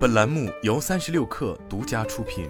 本栏目由三十六氪独家出品。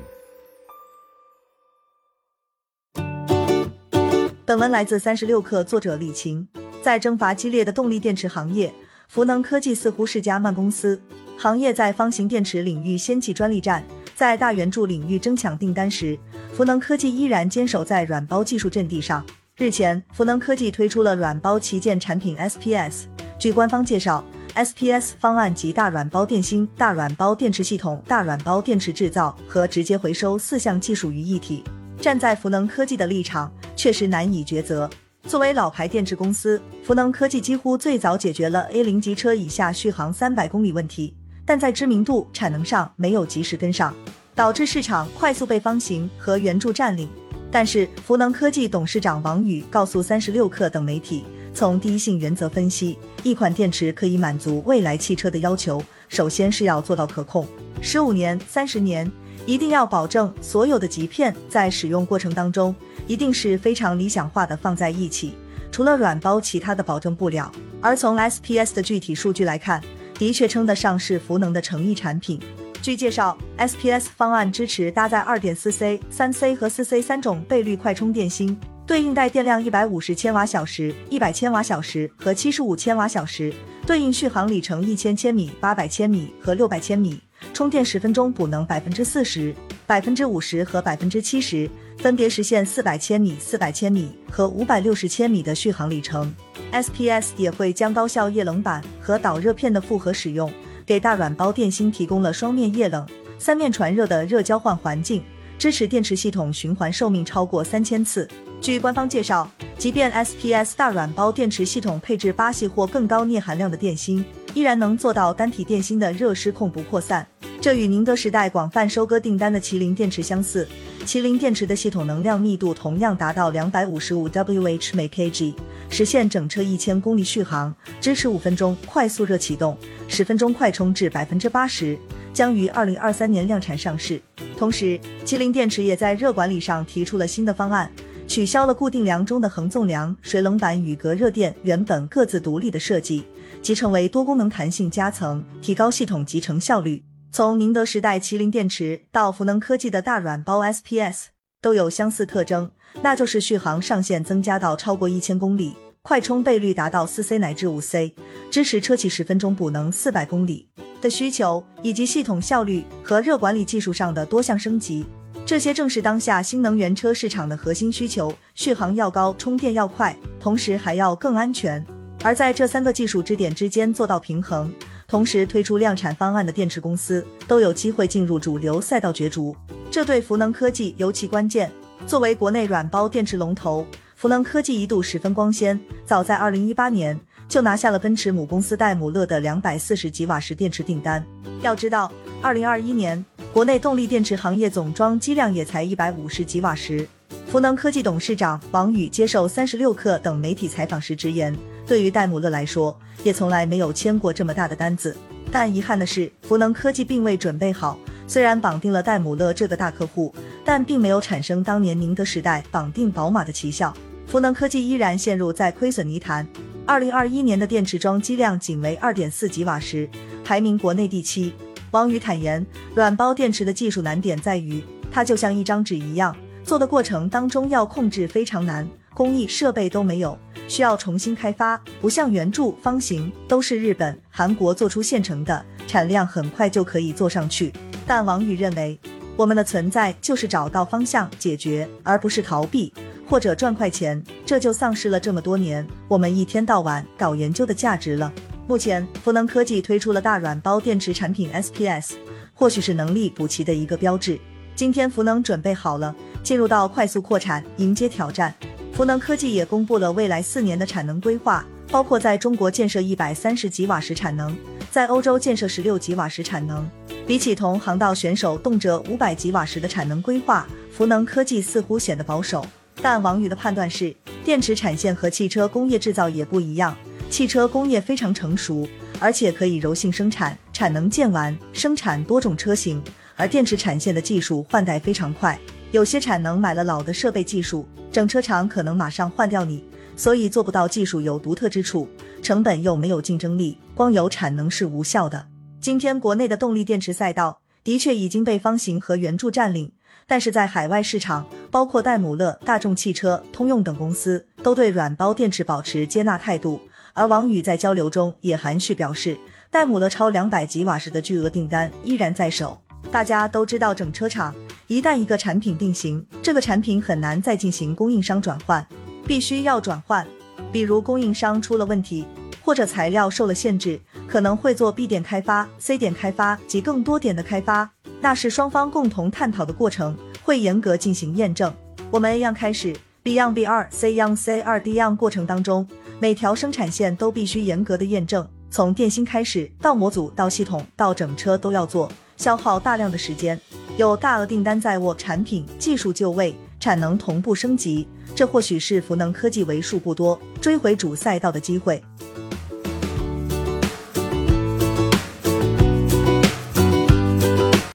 本文来自三十六氪，作者李晴。在征伐激烈的动力电池行业，孚能科技似乎是家慢公司。行业在方形电池领域掀起专利战，在大圆柱领域争抢订单时，孚能科技依然坚守在软包技术阵地上。日前，孚能科技推出了软包旗舰产品 SPS。据官方介绍，SPS 方案及大软包电芯、大软包电池系统、大软包电池制造和直接回收四项技术于一体。站在孚能科技的立场，确实难以抉择。作为老牌电池公司，孚能科技几乎最早解决了 A 零级车以下续航三百公里问题，但在知名度、产能上没有及时跟上，导致市场快速被方形和圆柱占领。但是，孚能科技董事长王宇告诉三十六氪等媒体。从第一性原则分析，一款电池可以满足未来汽车的要求，首先是要做到可控，十五年、三十年，一定要保证所有的极片在使用过程当中一定是非常理想化的放在一起，除了软包，其他的保证不了。而从 SPS 的具体数据来看，的确称得上是孚能的诚意产品。据介绍，SPS 方案支持搭载二点四 C、三 C 和四 C 三种倍率快充电芯。对应带电量一百五十千瓦小时、一百千瓦小时和七十五千瓦小时，对应续航里程一千千米、八百千米和六百千米，充电十分钟补能百分之四十、百分之五十和百分之七十，分别实现四百千米、四百千米和五百六十千米的续航里程。SPS 也会将高效液冷板和导热片的复合使用，给大软包电芯提供了双面液冷、三面传热的热交换环境，支持电池系统循环寿命超过三千次。据官方介绍，即便 SPS 大软包电池系统配置八系或更高镍含量的电芯，依然能做到单体电芯的热失控不扩散。这与宁德时代广泛收割订单的麒麟电池相似。麒麟电池的系统能量密度同样达到两百五十五 Wh 每 kg，实现整车一千公里续航，支持五分钟快速热启动，十分钟快充至百分之八十，将于二零二三年量产上市。同时，麒麟电池也在热管理上提出了新的方案。取消了固定梁中的横纵梁、水冷板与隔热垫原本各自独立的设计，集成为多功能弹性夹层，提高系统集成效率。从宁德时代麒麟电池到孚能科技的大软包 SPS，都有相似特征，那就是续航上限增加到超过一千公里，快充倍率达到四 C 乃至五 C，支持车企十分钟补能四百公里的需求，以及系统效率和热管理技术上的多项升级。这些正是当下新能源车市场的核心需求：续航要高，充电要快，同时还要更安全。而在这三个技术支点之间做到平衡，同时推出量产方案的电池公司，都有机会进入主流赛道角逐。这对孚能科技尤其关键。作为国内软包电池龙头，孚能科技一度十分光鲜，早在二零一八年就拿下了奔驰母公司戴姆勒的两百四十吉瓦时电池订单。要知道，二零二一年。国内动力电池行业总装机量也才一百五十吉瓦时。孚能科技董事长王宇接受三十六氪等媒体采访时直言，对于戴姆勒来说，也从来没有签过这么大的单子。但遗憾的是，孚能科技并未准备好。虽然绑定了戴姆勒这个大客户，但并没有产生当年宁德时代绑定宝马的奇效。孚能科技依然陷入在亏损泥潭。二零二一年的电池装机量仅为二点四吉瓦时，排名国内第七。王宇坦言，软包电池的技术难点在于，它就像一张纸一样，做的过程当中要控制非常难，工艺设备都没有，需要重新开发。不像圆柱、方形，都是日本、韩国做出现成的，产量很快就可以做上去。但王宇认为，我们的存在就是找到方向解决，而不是逃避或者赚快钱，这就丧失了这么多年我们一天到晚搞研究的价值了。目前，孚能科技推出了大软包电池产品 SPS，或许是能力补齐的一个标志。今天，孚能准备好了，进入到快速扩产，迎接挑战。孚能科技也公布了未来四年的产能规划，包括在中国建设一百三十吉瓦时产能，在欧洲建设十六吉瓦时产能。比起同航道选手动辄五百吉瓦时的产能规划，孚能科技似乎显得保守。但王宇的判断是，电池产线和汽车工业制造也不一样。汽车工业非常成熟，而且可以柔性生产，产能建完，生产多种车型。而电池产线的技术换代非常快，有些产能买了老的设备技术，整车厂可能马上换掉你，所以做不到技术有独特之处，成本又没有竞争力，光有产能是无效的。今天国内的动力电池赛道的确已经被方形和圆柱占领，但是在海外市场，包括戴姆勒、大众汽车、通用等公司都对软包电池保持接纳态度。而王宇在交流中也含蓄表示，戴姆勒超两百吉瓦时的巨额订单依然在手。大家都知道，整车厂一旦一个产品定型，这个产品很难再进行供应商转换，必须要转换。比如供应商出了问题，或者材料受了限制，可能会做 B 点开发、C 点开发及更多点的开发，那是双方共同探讨的过程，会严格进行验证。我们 A 样开始，B 样 B 二，C 样 C 二，D 样过程当中，每条生产线都必须严格的验证，从电芯开始到模组到系统到整车都要做。消耗大量的时间，有大额订单在握，产品技术就位，产能同步升级，这或许是福能科技为数不多追回主赛道的机会。